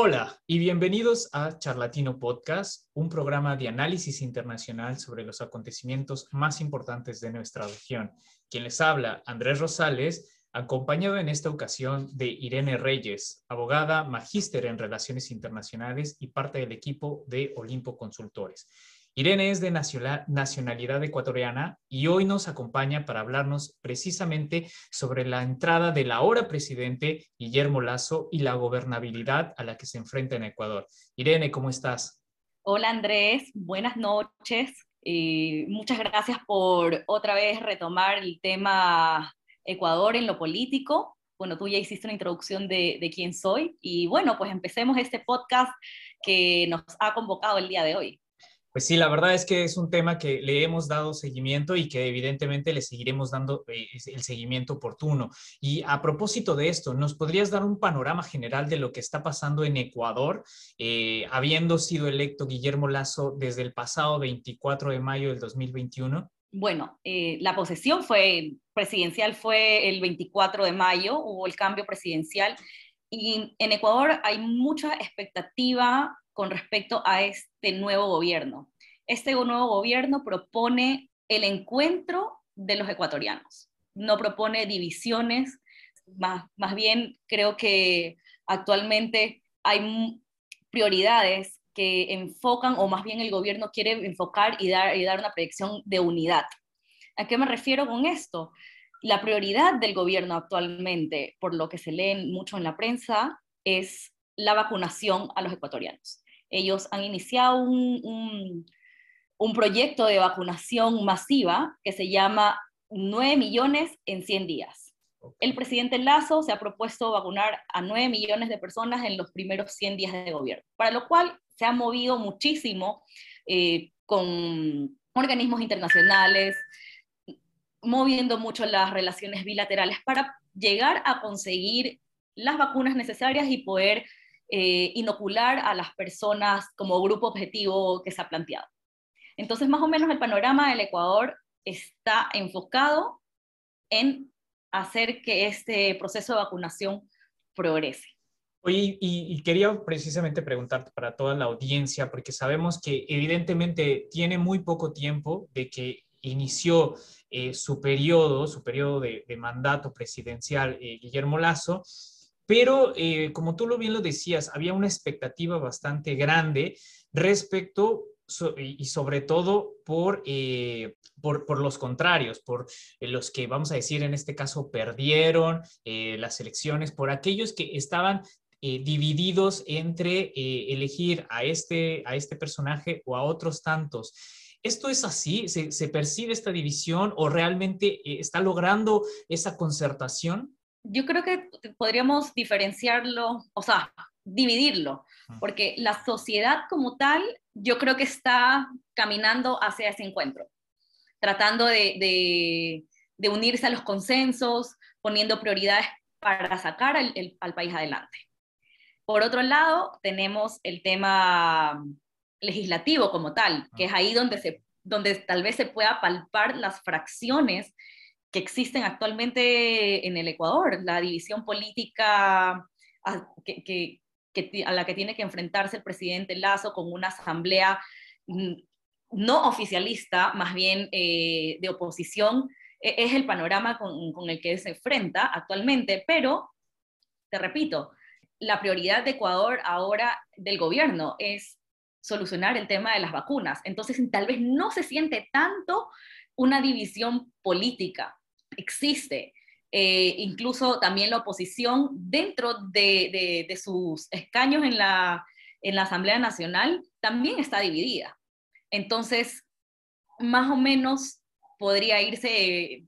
Hola y bienvenidos a Charlatino Podcast, un programa de análisis internacional sobre los acontecimientos más importantes de nuestra región. Quien les habla, Andrés Rosales, acompañado en esta ocasión de Irene Reyes, abogada, magíster en Relaciones Internacionales y parte del equipo de Olimpo Consultores. Irene es de nacionalidad ecuatoriana y hoy nos acompaña para hablarnos precisamente sobre la entrada del ahora presidente Guillermo Lazo y la gobernabilidad a la que se enfrenta en Ecuador. Irene, ¿cómo estás? Hola Andrés, buenas noches. y muchas gracias por otra vez retomar el tema Ecuador en lo político. Bueno, tú ya hiciste una introducción de quién soy y bueno, pues empecemos este podcast que nos ha convocado el día de hoy. Pues sí, la verdad es que es un tema que le hemos dado seguimiento y que evidentemente le seguiremos dando eh, el seguimiento oportuno. Y a propósito de esto, ¿nos podrías dar un panorama general de lo que está pasando en Ecuador, eh, habiendo sido electo Guillermo Lazo desde el pasado 24 de mayo del 2021? Bueno, eh, la posesión fue presidencial fue el 24 de mayo, hubo el cambio presidencial y en Ecuador hay mucha expectativa con respecto a este nuevo gobierno. Este nuevo gobierno propone el encuentro de los ecuatorianos, no propone divisiones, más, más bien creo que actualmente hay prioridades que enfocan, o más bien el gobierno quiere enfocar y dar, y dar una proyección de unidad. ¿A qué me refiero con esto? La prioridad del gobierno actualmente, por lo que se lee mucho en la prensa, es la vacunación a los ecuatorianos. Ellos han iniciado un, proyecto de vacunación masiva que se llama 9 millones en 100 días. El presidente Lazo se ha propuesto vacunar a 9 millones de personas en los primeros 100 días de gobierno, para lo cual se ha movido muchísimo eh, con organismos internacionales, moviendo mucho las relaciones bilaterales para llegar a conseguir las vacunas necesarias y poder eh, inocular a las personas como grupo objetivo que se ha planteado. Entonces, más o menos el panorama del Ecuador está enfocado en hacer que este proceso de vacunación progrese. Oye, y, quería precisamente preguntarte para toda la audiencia, porque sabemos que evidentemente tiene muy poco tiempo de que inició eh, su periodo, su periodo de, mandato presidencial eh, Guillermo Lazo, pero eh, como tú lo bien lo decías, había una expectativa bastante grande respecto y sobre todo por, eh, por, los contrarios, por eh, los que, vamos a decir, en este caso perdieron las elecciones, por aquellos que estaban divididos entre elegir a este, a este personaje o a otros tantos. ¿Esto es así? ¿Se, se percibe esta división o realmente está logrando esa concertación? Yo creo que podríamos diferenciarlo, o sea, dividirlo, porque la sociedad como tal, yo creo que está caminando hacia ese encuentro, tratando de, unirse a los consensos, poniendo prioridades para sacar al país adelante. Por otro lado, tenemos el tema legislativo como tal, que es ahí donde, se, donde tal vez se pueda palpar las fracciones que existen actualmente en el Ecuador, la división política a, la que tiene que enfrentarse el presidente Lazo con una asamblea mm, no oficialista, más bien eh, de oposición, e, es el panorama con, con, el que se enfrenta actualmente, pero, te repito, la prioridad de Ecuador ahora del gobierno es solucionar el tema de las vacunas. Entonces, tal vez no se siente tanto una división política, existe. Eh, incluso también la oposición dentro de, sus escaños en la, en la Asamblea Nacional también está dividida. Entonces, más o menos podría irse,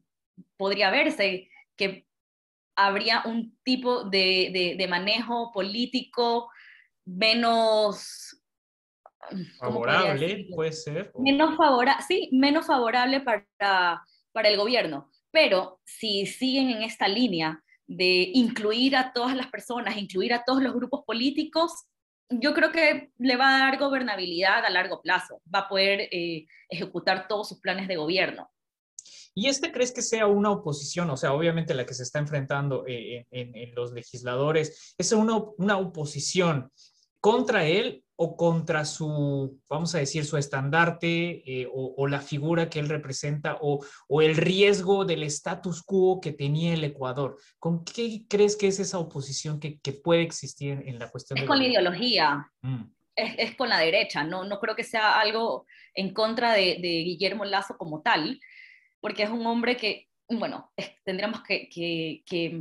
podría verse que habría un tipo de, manejo político menos favorable, puede ser. Menos favorable, sí, menos favorable para, para el gobierno. Pero si siguen en esta línea de incluir a todas las personas, incluir a todos los grupos políticos, yo creo que le va a dar gobernabilidad a largo plazo, va a poder eh, ejecutar todos sus planes de gobierno. ¿Y este crees que sea una oposición? O sea, obviamente la que se está enfrentando eh, en, los legisladores, ¿es una, una oposición contra él o contra su, vamos a decir, su estandarte eh, o, la figura que él representa o, el riesgo del status quo que tenía el Ecuador? ¿Con qué crees que es esa oposición que, puede existir en, la cuestión? Es con la ideología. Mm. Es, con la derecha, no, no creo que sea algo en contra de, Guillermo Lazo como tal, porque es un hombre que, bueno, tendríamos que, que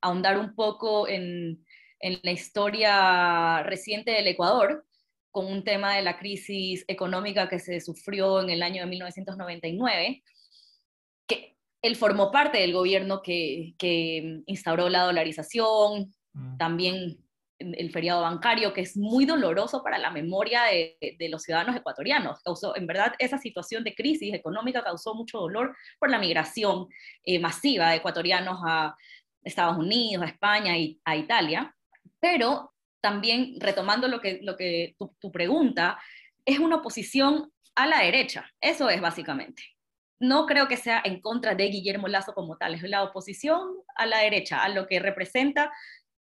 ahondar un poco en, en la historia reciente del Ecuador, con un tema de la crisis económica que se sufrió en el año de 1999, que él formó parte del gobierno que, instauró la dolarización, mm. también el feriado bancario, que es muy doloroso para la memoria de, los ciudadanos ecuatorianos. Causó, en verdad, esa situación de crisis económica causó mucho dolor por la migración eh, masiva de ecuatorianos a Estados Unidos, a España y a Italia. Pero también, retomando lo que, lo que tu, pregunta, es una oposición a la derecha. Eso es básicamente. No creo que sea en contra de Guillermo Lazo como tal, es la oposición a la derecha, a lo que representa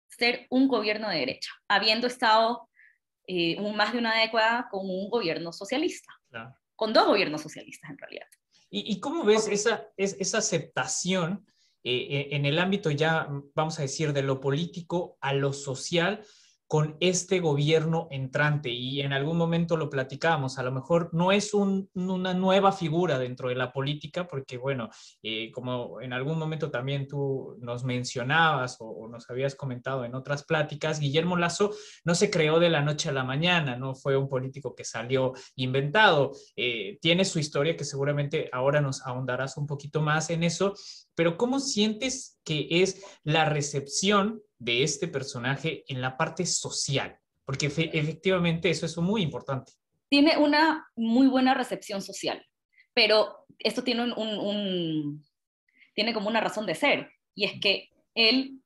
ser un gobierno de derecha, habiendo estado eh, más de una década con un gobierno socialista, con dos gobiernos socialistas en realidad. ¿Y, cómo ves esa, esa aceptación eh, eh, en el ámbito ya, vamos a decir, de lo político a lo social con este gobierno entrante y en algún momento lo platicábamos, a lo mejor no es una nueva figura dentro de la política, porque bueno, eh, como en algún momento también tú nos mencionabas o, nos habías comentado en otras pláticas, Guillermo Lazo no se creó de la noche a la mañana, no fue un político que salió inventado, eh, tiene su historia que seguramente ahora nos ahondarás un poquito más en eso, pero ¿cómo sientes que es la recepción de este personaje en la parte social? Porque efectivamente eso es muy importante. Tiene una muy buena recepción social, pero esto tiene, como una razón de ser, y es que él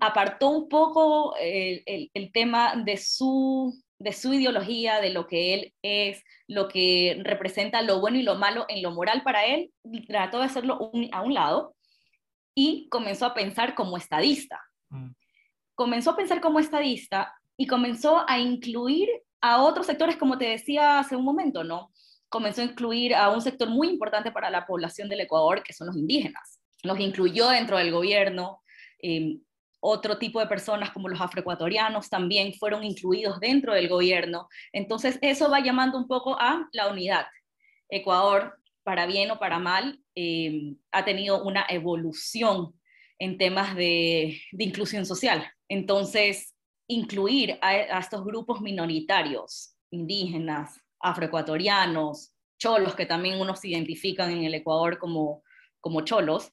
apartó un poco el, tema de su, de su ideología, de lo que él es, lo que representa lo bueno y lo malo en lo moral para él, trató de hacerlo a un lado y comenzó a pensar como estadista. Mm. Comenzó a pensar como estadista y comenzó a incluir a otros sectores, como te decía hace un momento, ¿no? Comenzó a incluir a un sector muy importante para la población del Ecuador, que son los indígenas. Los incluyó dentro del gobierno. Em, otro tipo de personas como los afroecuatorianos también fueron incluidos dentro del gobierno. Entonces, eso va llamando un poco a la unidad. Ecuador para bien o para mal, eh, ha tenido una evolución en temas de, inclusión social. Entonces, incluir a, estos grupos minoritarios, indígenas, afroecuatorianos, cholos, que también unos identifican en el Ecuador como, como cholos,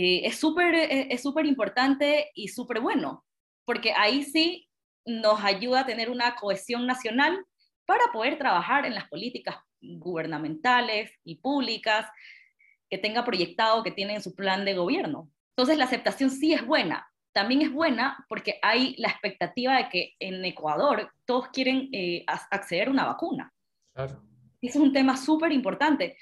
eh, es súper eh, es súper importante y súper bueno, porque ahí sí nos ayuda a tener una cohesión nacional para poder trabajar en las políticas gubernamentales y públicas que tenga proyectado, que tiene en su plan de gobierno. Entonces la aceptación sí es buena. También es buena porque hay la expectativa de que en Ecuador todos quieren eh, acceder a una vacuna. Claro. es un tema súper importante.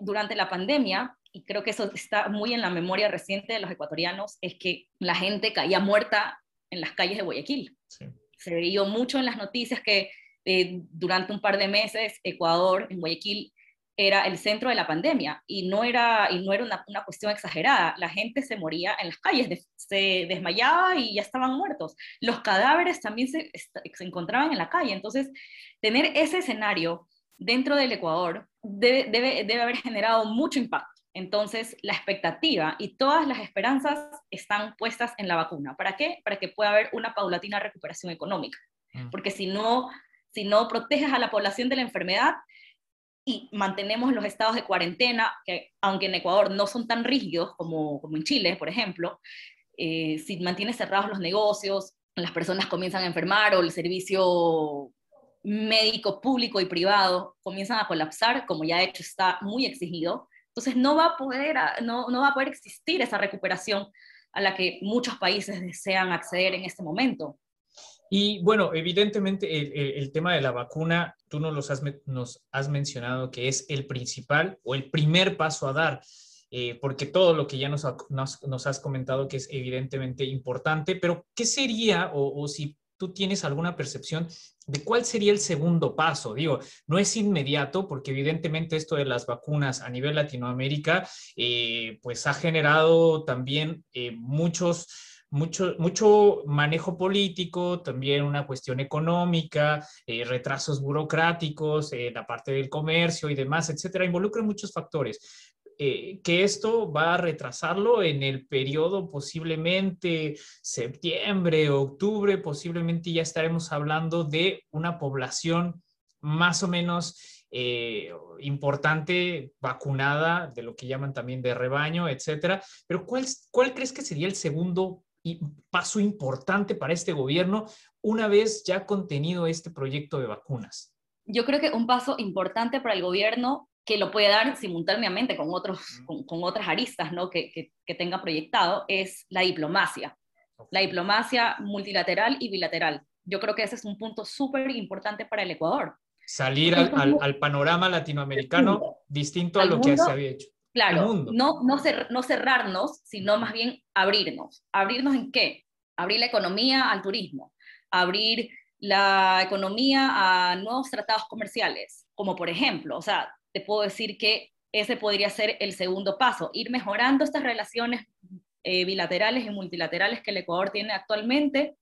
Durante la pandemia, y creo que eso está muy en la memoria reciente de los ecuatorianos, es que la gente caía muerta en las calles de Guayaquil. Se vio mucho en las noticias que eh, durante un par de meses Ecuador, en Guayaquil, era el centro de la pandemia y no era, y no era una, una cuestión exagerada. La gente se moría en las calles, se desmayaba y ya estaban muertos. Los cadáveres también se, se, encontraban en la calle. Entonces, tener ese escenario dentro del Ecuador debe, debe, debe haber generado mucho impacto. Entonces, la expectativa y todas las esperanzas están puestas en la vacuna. ¿Para qué? Para que pueda haber una paulatina recuperación económica. Mm. Porque si no si no proteges a la población de la enfermedad y mantenemos los estados de cuarentena, que aunque en Ecuador no son tan rígidos como, como en Chile, por ejemplo, eh, si mantienes cerrados los negocios, las personas comienzan a enfermar o el servicio médico público y privado comienzan a colapsar, como ya de hecho está muy exigido, entonces no va a poder, no, no va a poder existir esa recuperación a la que muchos países desean acceder en este momento. Y bueno, evidentemente el, tema de la vacuna, tú nos, has, nos has mencionado que es el principal o el primer paso a dar, eh, porque todo lo que ya nos, nos, has comentado que es evidentemente importante, pero ¿qué sería o, si tú tienes alguna percepción de cuál sería el segundo paso. Digo, no es inmediato porque evidentemente esto de las vacunas a nivel Latinoamérica, eh, pues ha generado también eh, muchos mucho, mucho manejo político, también una cuestión económica, eh, retrasos burocráticos, la parte del comercio y demás, etcétera, involucra muchos factores. Eh, que esto va a retrasarlo en el periodo posiblemente septiembre, octubre, posiblemente ya estaremos hablando de una población más o menos eh, importante, vacunada, de lo que llaman también de rebaño, etcétera. Pero ¿cuál, ¿cuál crees que sería el segundo paso importante para este gobierno una vez ya contenido este proyecto de vacunas? Yo creo que un paso importante para el gobierno que lo puede dar simultáneamente con, otros, con, otras aristas ¿no? que, que, tenga proyectado, es la diplomacia. La diplomacia multilateral y bilateral. Yo creo que ese es un punto súper importante para el Ecuador. Salir al, al, panorama latinoamericano distinto a lo que se había hecho. Claro, no, no, no cerrarnos, sino más bien abrirnos. ¿Abrirnos en qué? Abrir la economía al turismo, abrir la economía a nuevos tratados comerciales, como por ejemplo, o sea, te puedo decir que ese podría ser el segundo paso, ir mejorando estas relaciones eh, bilaterales y multilaterales que el Ecuador tiene actualmente,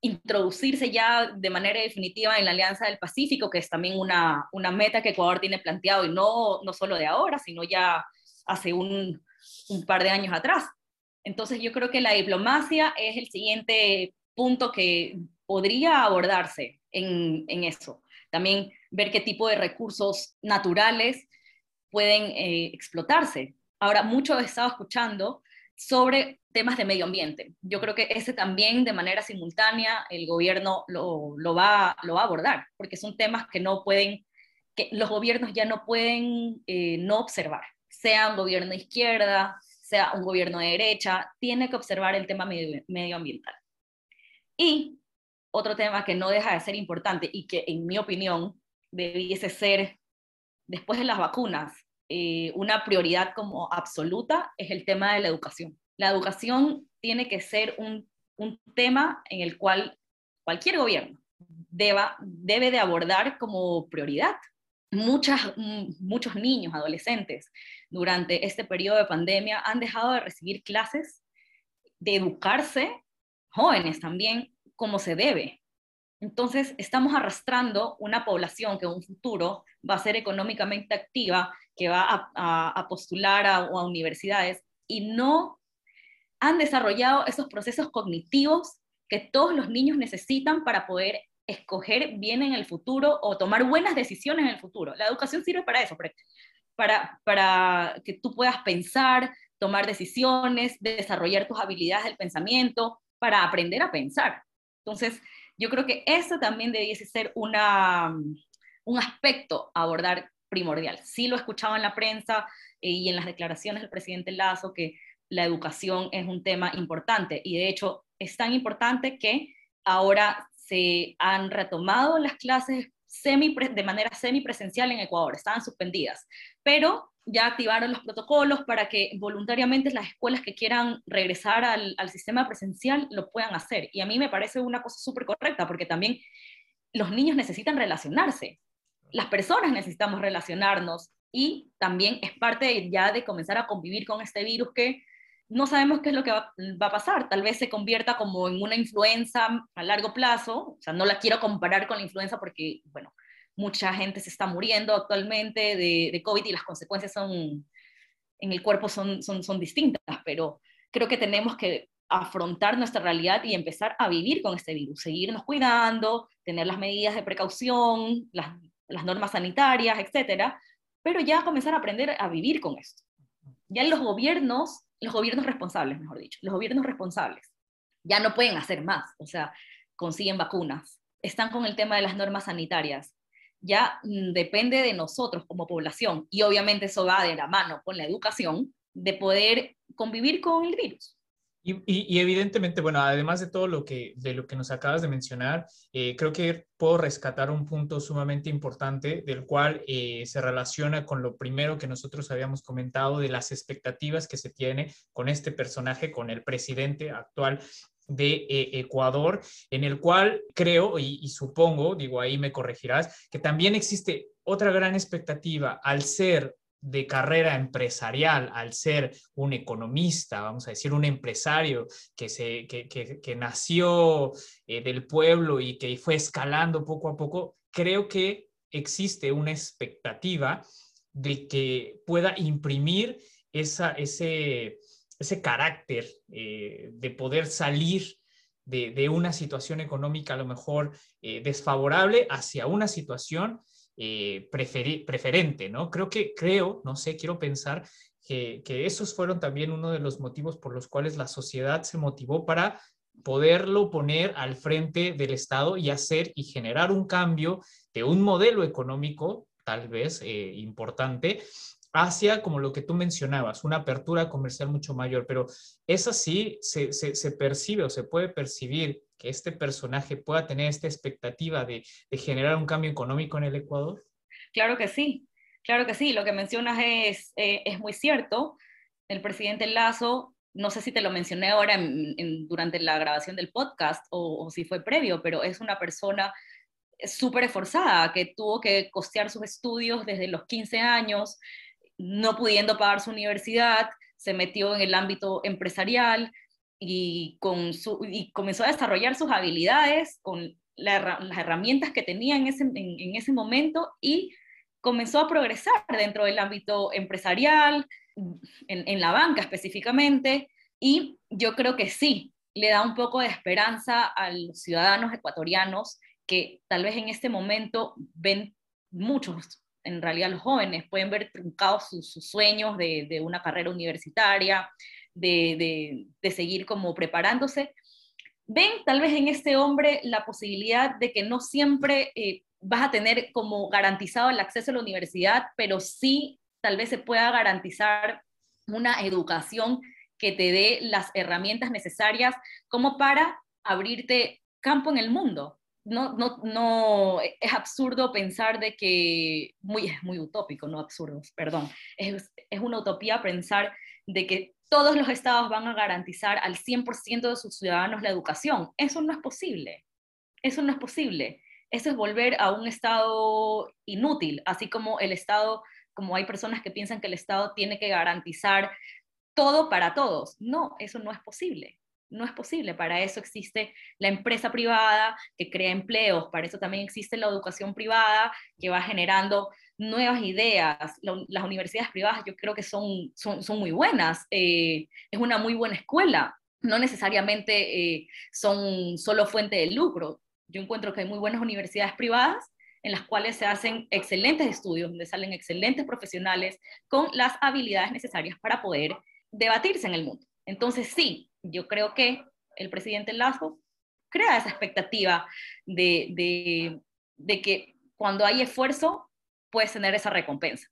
introducirse ya de manera definitiva en la Alianza del Pacífico, que es también una, una meta que Ecuador tiene planteado, y no, no solo de ahora, sino ya hace un, un par de años atrás. Entonces yo creo que la diplomacia es el siguiente punto que podría abordarse en, en eso. También ver qué tipo de recursos naturales pueden eh, explotarse. Ahora, mucho he estado escuchando sobre temas de medio ambiente. Yo creo que ese también de manera simultánea el gobierno lo, lo, va, lo va a abordar, porque son temas que no pueden, que los gobiernos ya no pueden eh, no observar, sea un gobierno de izquierda, sea un gobierno de derecha, tiene que observar el tema medio, medioambiental. Y otro tema que no deja de ser importante y que en mi opinión debiese ser, después de las vacunas, eh, una prioridad como absoluta es el tema de la educación. La educación tiene que ser un, un tema en el cual cualquier gobierno deba, debe de abordar como prioridad. Muchas, muchos niños, adolescentes, durante este periodo de pandemia han dejado de recibir clases, de educarse, jóvenes también, como se debe. Entonces, estamos arrastrando una población que en un futuro va a ser económicamente activa, que va a, postular a, a universidades y no han desarrollado esos procesos cognitivos que todos los niños necesitan para poder escoger bien en el futuro o tomar buenas decisiones en el futuro. La educación sirve para eso, para, para que tú puedas pensar, tomar decisiones, desarrollar tus habilidades del pensamiento, para aprender a pensar. Entonces, yo creo que eso también debiese ser una, un aspecto a abordar primordial. Sí lo he escuchado en la prensa eh, y en las declaraciones del presidente Lazo que la educación es un tema importante y de hecho es tan importante que ahora se han retomado las clases semi, de manera semipresencial en Ecuador, estaban suspendidas, pero ya activaron los protocolos para que voluntariamente las escuelas que quieran regresar al, sistema presencial lo puedan hacer. Y a mí me parece una cosa súper correcta, porque también los niños necesitan relacionarse, las personas necesitamos relacionarnos y también es parte ya de comenzar a convivir con este virus que no sabemos qué es lo que va, va, a pasar. Tal vez se convierta como en una influenza a largo plazo. O sea, no la quiero comparar con la influenza porque, bueno, mucha gente se está muriendo actualmente de, COVID y las consecuencias son, en el cuerpo son, son, son distintas, pero creo que tenemos que afrontar nuestra realidad y empezar a vivir con este virus, seguirnos cuidando, tener las medidas de precaución, las, las normas sanitarias, etcétera, pero ya comenzar a aprender a vivir con esto. Ya los gobiernos, los gobiernos responsables, mejor dicho, los gobiernos responsables, ya no pueden hacer más, o sea, consiguen vacunas, están con el tema de las normas sanitarias, ya mm, depende de nosotros como población, y obviamente eso va de la mano con la educación, de poder convivir con el virus. Y, evidentemente, bueno, además de todo lo que, de lo que nos acabas de mencionar, eh, creo que puedo rescatar un punto sumamente importante del cual eh, se relaciona con lo primero que nosotros habíamos comentado de las expectativas que se tiene con este personaje, con el presidente actual de eh, Ecuador, en el cual creo y, supongo, digo ahí me corregirás, que también existe otra gran expectativa al ser de carrera empresarial, al ser un economista, vamos a decir, un empresario que, se, que, nació eh, del pueblo y que fue escalando poco a poco, creo que existe una expectativa de que pueda imprimir esa, ese, ese carácter eh, de poder salir de, una situación económica a lo mejor eh, desfavorable hacia una situación eh, preferente, ¿no? Creo que, creo, no sé, quiero pensar que, esos fueron también uno de los motivos por los cuales la sociedad se motivó para poderlo poner al frente del Estado y hacer y generar un cambio de un modelo económico, tal vez importante, hacia, como lo que tú mencionabas, una apertura comercial mucho mayor, pero es así, se, se, percibe o se puede percibir que este personaje pueda tener esta expectativa de, generar un cambio económico en el Ecuador? Claro que sí, claro que sí. Lo que mencionas es, eh, es muy cierto. El presidente Lazo, no sé si te lo mencioné ahora durante la grabación del podcast o, o si fue previo, pero es una persona súper esforzada que tuvo que costear sus estudios desde los 15 años, no pudiendo pagar su universidad, se metió en el ámbito empresarial, y, con su, y comenzó a desarrollar sus habilidades con las herramientas que tenía en ese, en, ese momento y comenzó a progresar dentro del ámbito empresarial, en, en, la banca específicamente, y yo creo que sí, le da un poco de esperanza a los ciudadanos ecuatorianos que tal vez en este momento ven muchos, en realidad los jóvenes, pueden ver truncados sus, sueños de, de, una carrera universitaria, de, seguir como preparándose, ven tal vez en este hombre la posibilidad de que no siempre eh, vas a tener como garantizado el acceso a la universidad, pero sí tal vez se pueda garantizar una educación que te dé las herramientas necesarias como para abrirte campo en el mundo. No, no, no, es absurdo pensar de que, muy, es muy utópico, no absurdo, perdón, es, es una utopía pensar de que todos los estados van a garantizar al 100% de sus ciudadanos la educación. Eso no es posible. Eso no es posible. Eso es volver a un estado inútil, así como el estado, como hay personas que piensan que el estado tiene que garantizar todo para todos. No, eso no es posible. No es posible. Para eso existe la empresa privada que crea empleos, para eso también existe la educación privada que va generando nuevas ideas. las universidades privadas yo creo que son, son, muy buenas. Eh, es una muy buena escuela. No necesariamente eh, son solo fuente de lucro. Yo encuentro que hay muy buenas universidades privadas en las cuales se hacen excelentes estudios, donde salen excelentes profesionales con las habilidades necesarias para poder debatirse en el mundo. Entonces, sí, yo creo que el presidente Lazo crea esa expectativa de, de, de que cuando hay esfuerzo puedes tener esa recompensa.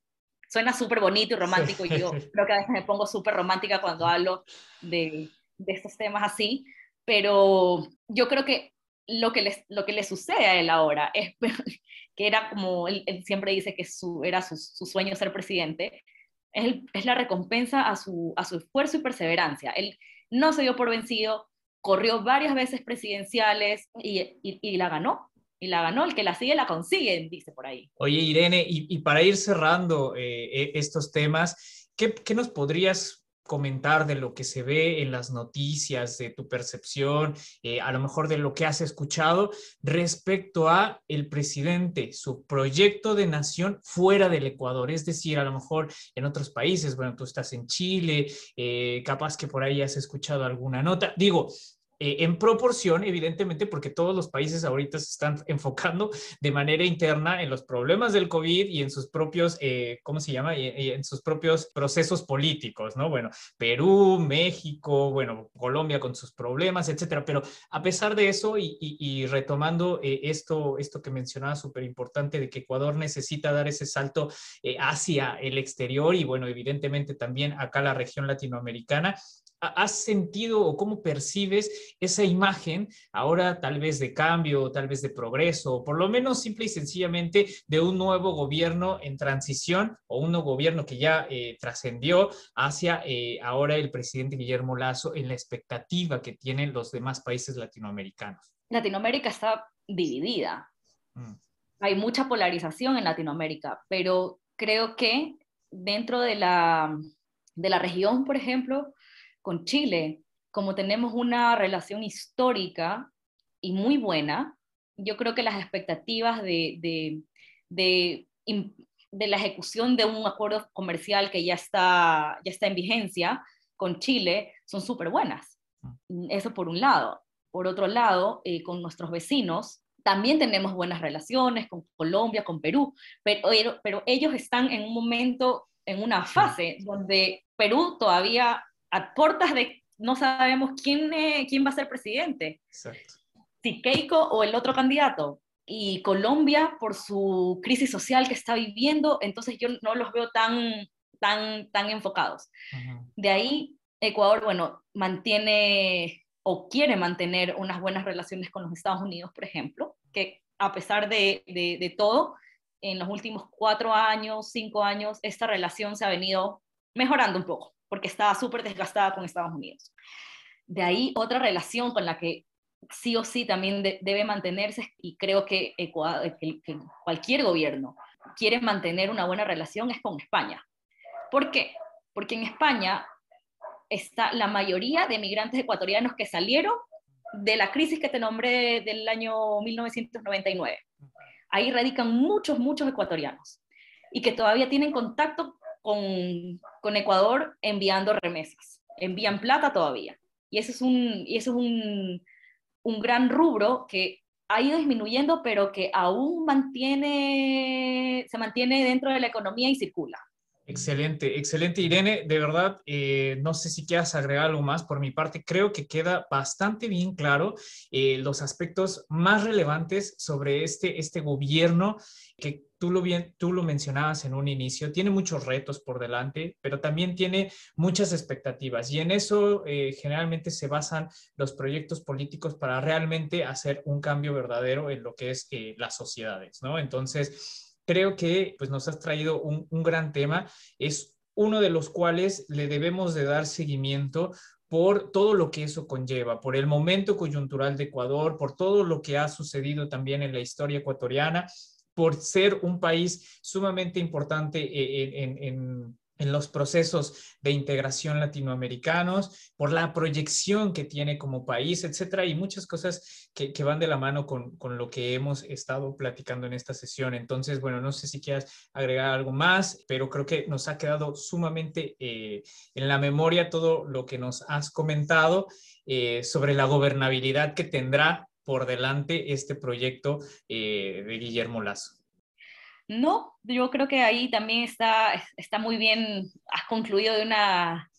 Suena súper bonito y romántico y yo creo que a veces me pongo súper romántica cuando hablo de, de, estos temas así, pero yo creo que lo que, les, lo que le sucede a él ahora es que era como, él, siempre dice que su, era su, su sueño ser presidente, es, es, la recompensa a su, a su esfuerzo y perseverancia. Él no se dio por vencido, corrió varias veces presidenciales y, y, y la ganó y la ganó, el que la sigue la consigue, dice por ahí. Oye, Irene, y, para ir cerrando eh, e, estos temas, ¿qué, ¿qué, nos podrías comentar de lo que se ve en las noticias, de tu percepción, eh, a lo mejor de lo que has escuchado respecto a el presidente, su proyecto de nación fuera del Ecuador, es decir, a lo mejor en otros países, bueno, tú estás en Chile, eh, capaz que por ahí has escuchado alguna nota. Digo, eh, en proporción, evidentemente, porque todos los países ahorita se están enfocando de manera interna en los problemas del COVID y en sus propios, eh, ¿cómo se llama? Y, en sus propios procesos políticos, ¿no? Bueno, Perú, México, bueno, Colombia con sus problemas, etcétera. Pero a pesar de eso y, retomando eh, esto, esto que mencionaba súper importante de que Ecuador necesita dar ese salto hacia el exterior y, bueno, evidentemente también acá la región latinoamericana, has sentido o cómo percibes esa imagen ahora tal vez de cambio, tal vez de progreso, o por lo menos simple y sencillamente de un nuevo gobierno en transición o un nuevo gobierno que ya eh, trascendió hacia eh, ahora el presidente Guillermo Lazo en la expectativa que tienen los demás países latinoamericanos? Latinoamérica está dividida. Mm. Hay mucha polarización en Latinoamérica, pero creo que dentro de la, de la región, por ejemplo, con Chile, como tenemos una relación histórica y muy buena, yo creo que las expectativas de, de, de, de, la ejecución de un acuerdo comercial que ya está, ya está en vigencia con Chile son súper buenas. Mm. Eso por un lado. Por otro lado, eh, con nuestros vecinos, también tenemos buenas relaciones con Colombia, con Perú, pero, pero ellos están en un momento, en una fase donde Perú todavía a puertas de no sabemos quién, quién va a ser presidente. Exacto. Si Keiko o el otro candidato. Y Colombia, por su crisis social que está viviendo, entonces yo no los veo tan, tan, tan enfocados. De ahí, Ecuador, bueno, mantiene o quiere mantener unas buenas relaciones con los Estados Unidos, por ejemplo, que a pesar de, de, de todo, en los últimos cuatro años, cinco años, esta relación se ha venido mejorando un poco porque estaba súper desgastada con Estados Unidos. De ahí otra relación con la que sí o sí también debe mantenerse y creo que, cualquier gobierno quiere mantener una buena relación es con España. ¿Por qué? Porque en España está la mayoría de migrantes ecuatorianos que salieron de la crisis que te nombré del año 1999. Ahí radican muchos, muchos ecuatorianos y que todavía tienen contacto con, Ecuador enviando remesas, envían plata todavía. Y eso es un, y eso es un, un gran rubro que ha ido disminuyendo, pero que aún mantiene, se mantiene dentro de la economía y circula. Excelente, excelente Irene. De verdad, eh, no sé si quieras agregar algo más por mi parte. Creo que queda bastante bien claro eh, los aspectos más relevantes sobre este, este gobierno que tú lo, bien, mencionabas en un inicio, tiene muchos retos por delante, pero también tiene muchas expectativas y en eso eh, generalmente se basan los proyectos políticos para realmente hacer un cambio verdadero en lo que es las sociedades, ¿no? Entonces, creo que pues, nos has traído un, gran tema. Es uno de los cuales le debemos de dar seguimiento por todo lo que eso conlleva, por el momento coyuntural de Ecuador, por todo lo que ha sucedido también en la historia ecuatoriana, por ser un país sumamente importante eh, en en los procesos de integración latinoamericanos, por la proyección que tiene como país, etcétera, y muchas cosas que, van de la mano con, lo que hemos estado platicando en esta sesión. Entonces, bueno, no sé si quieras agregar algo más, pero creo que nos ha quedado sumamente eh, en la memoria todo lo que nos has comentado eh, sobre la gobernabilidad que tendrá por delante este proyecto eh, de Guillermo Lazo. No, yo creo que ahí también está, está muy bien, has concluido de una,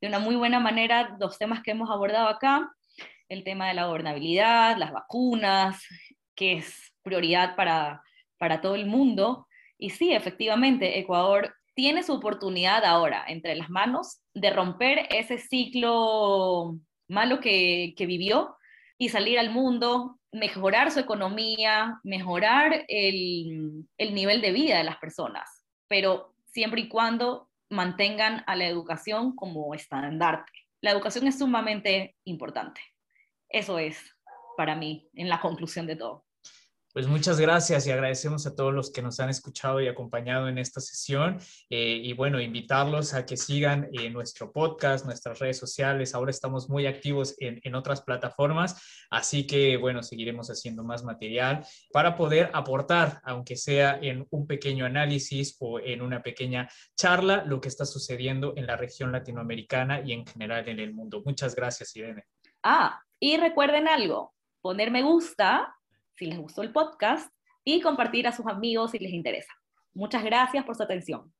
de una muy buena manera los temas que hemos abordado acá, el tema de la gobernabilidad, las vacunas, que es prioridad para, para todo el mundo. Y sí, efectivamente, Ecuador tiene su oportunidad ahora entre las manos de romper ese ciclo malo que, que vivió y salir al mundo, mejorar su economía, mejorar el, nivel de vida de las personas, pero siempre y cuando mantengan a la educación como estandarte. La educación es sumamente importante. Eso es para mí en la conclusión de todo. Pues muchas gracias y agradecemos a todos los que nos han escuchado y acompañado en esta sesión. Eh, y bueno, invitarlos a que sigan eh, nuestro podcast, nuestras redes sociales. Ahora estamos muy activos en, en, otras plataformas, así que bueno, seguiremos haciendo más material para poder aportar, aunque sea en un pequeño análisis o en una pequeña charla, lo que está sucediendo en la región latinoamericana y en general en el mundo. Muchas gracias, Irene. Ah, y recuerden algo, poner me gusta si les gustó el podcast y compartir a sus amigos si les interesa. Muchas gracias por su atención.